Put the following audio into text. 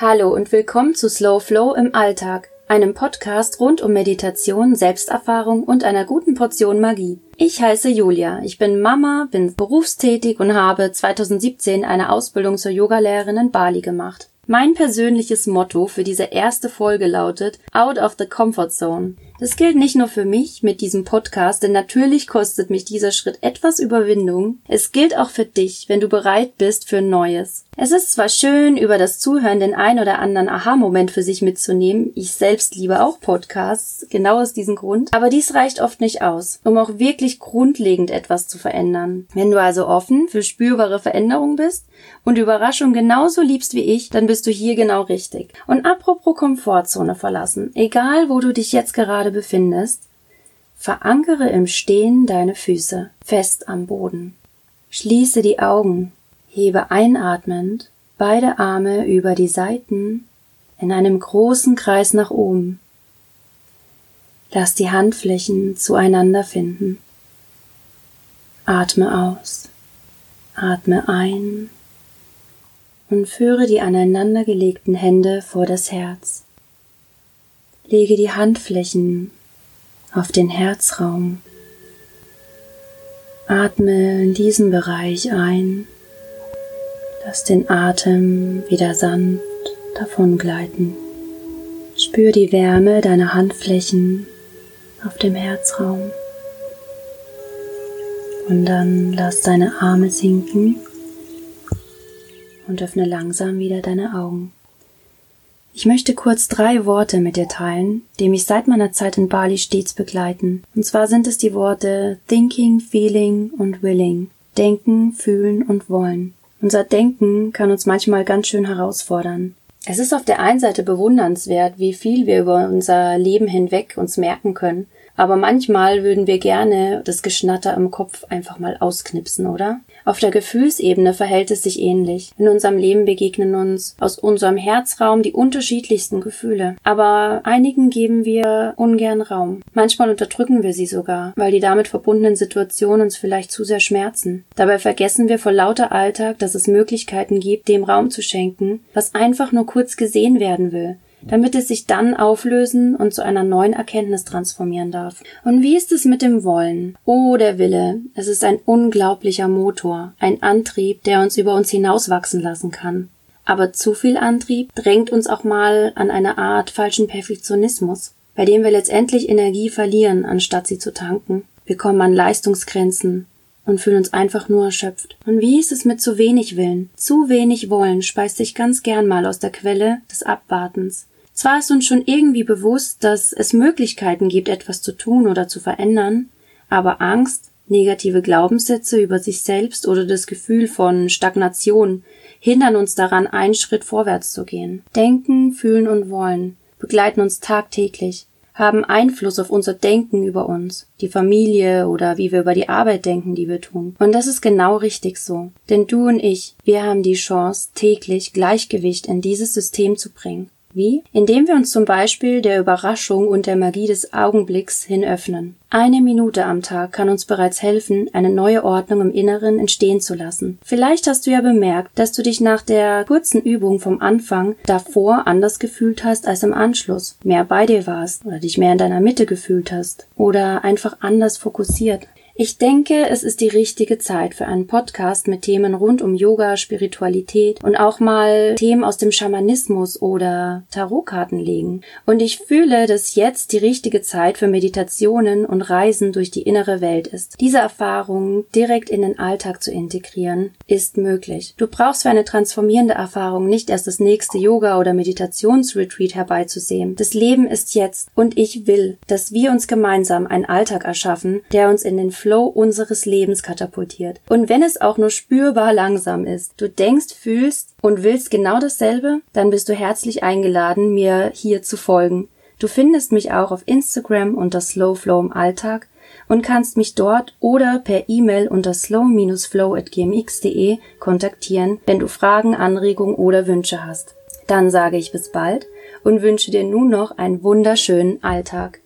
Hallo und willkommen zu Slow Flow im Alltag, einem Podcast rund um Meditation, Selbsterfahrung und einer guten Portion Magie. Ich heiße Julia, ich bin Mama, bin berufstätig und habe 2017 eine Ausbildung zur Yogalehrerin in Bali gemacht. Mein persönliches Motto für diese erste Folge lautet Out of the Comfort Zone. Das gilt nicht nur für mich mit diesem Podcast, denn natürlich kostet mich dieser Schritt etwas Überwindung. Es gilt auch für dich, wenn du bereit bist für Neues. Es ist zwar schön, über das Zuhören den ein oder anderen Aha-Moment für sich mitzunehmen. Ich selbst liebe auch Podcasts, genau aus diesem Grund. Aber dies reicht oft nicht aus, um auch wirklich grundlegend etwas zu verändern. Wenn du also offen für spürbare Veränderungen bist und Überraschung genauso liebst wie ich, dann bist du hier genau richtig. Und apropos Komfortzone verlassen, egal wo du dich jetzt gerade befindest, verankere im Stehen deine Füße fest am Boden. Schließe die Augen Hebe einatmend beide Arme über die Seiten in einem großen Kreis nach oben. Lass die Handflächen zueinander finden. Atme aus. Atme ein und führe die aneinandergelegten Hände vor das Herz. Lege die Handflächen auf den Herzraum. Atme in diesem Bereich ein Lass den Atem wieder sanft davongleiten. Spür die Wärme deiner Handflächen auf dem Herzraum. Und dann lass deine Arme sinken und öffne langsam wieder deine Augen. Ich möchte kurz drei Worte mit dir teilen, die mich seit meiner Zeit in Bali stets begleiten. Und zwar sind es die Worte Thinking, Feeling und Willing. Denken, fühlen und wollen. Unser Denken kann uns manchmal ganz schön herausfordern. Es ist auf der einen Seite bewundernswert, wie viel wir über unser Leben hinweg uns merken können, aber manchmal würden wir gerne das Geschnatter im Kopf einfach mal ausknipsen, oder? Auf der Gefühlsebene verhält es sich ähnlich. In unserem Leben begegnen uns aus unserem Herzraum die unterschiedlichsten Gefühle. Aber einigen geben wir ungern Raum. Manchmal unterdrücken wir sie sogar, weil die damit verbundenen Situationen uns vielleicht zu sehr schmerzen. Dabei vergessen wir vor lauter Alltag, dass es Möglichkeiten gibt, dem Raum zu schenken, was einfach nur kurz gesehen werden will damit es sich dann auflösen und zu einer neuen Erkenntnis transformieren darf. Und wie ist es mit dem Wollen? Oh, der Wille. Es ist ein unglaublicher Motor, ein Antrieb, der uns über uns hinauswachsen lassen kann. Aber zu viel Antrieb drängt uns auch mal an eine Art falschen Perfektionismus, bei dem wir letztendlich Energie verlieren, anstatt sie zu tanken. Wir kommen an Leistungsgrenzen, und fühlen uns einfach nur erschöpft. Und wie ist es mit zu wenig Willen? Zu wenig Wollen speist sich ganz gern mal aus der Quelle des Abwartens. Zwar ist uns schon irgendwie bewusst, dass es Möglichkeiten gibt, etwas zu tun oder zu verändern, aber Angst, negative Glaubenssätze über sich selbst oder das Gefühl von Stagnation hindern uns daran, einen Schritt vorwärts zu gehen. Denken, fühlen und wollen begleiten uns tagtäglich, haben Einfluss auf unser Denken über uns, die Familie oder wie wir über die Arbeit denken, die wir tun. Und das ist genau richtig so. Denn du und ich, wir haben die Chance, täglich Gleichgewicht in dieses System zu bringen. Wie? Indem wir uns zum Beispiel der Überraschung und der Magie des Augenblicks hin öffnen. Eine Minute am Tag kann uns bereits helfen, eine neue Ordnung im Inneren entstehen zu lassen. Vielleicht hast du ja bemerkt, dass du dich nach der kurzen Übung vom Anfang davor anders gefühlt hast als im Anschluss, mehr bei dir warst oder dich mehr in deiner Mitte gefühlt hast oder einfach anders fokussiert. Ich denke, es ist die richtige Zeit für einen Podcast mit Themen rund um Yoga, Spiritualität und auch mal Themen aus dem Schamanismus oder Tarotkarten legen. Und ich fühle, dass jetzt die richtige Zeit für Meditationen und Reisen durch die innere Welt ist. Diese Erfahrungen direkt in den Alltag zu integrieren, ist möglich. Du brauchst für eine transformierende Erfahrung nicht erst das nächste Yoga- oder Meditationsretreat herbeizusehen. Das Leben ist jetzt und ich will, dass wir uns gemeinsam einen Alltag erschaffen, der uns in den Flow unseres Lebens katapultiert. Und wenn es auch nur spürbar langsam ist, du denkst, fühlst und willst genau dasselbe, dann bist du herzlich eingeladen, mir hier zu folgen. Du findest mich auch auf Instagram unter Slow Flow im Alltag und kannst mich dort oder per E-Mail unter slow-flow@gmx.de kontaktieren, wenn du Fragen, Anregungen oder Wünsche hast. Dann sage ich bis bald und wünsche dir nun noch einen wunderschönen Alltag.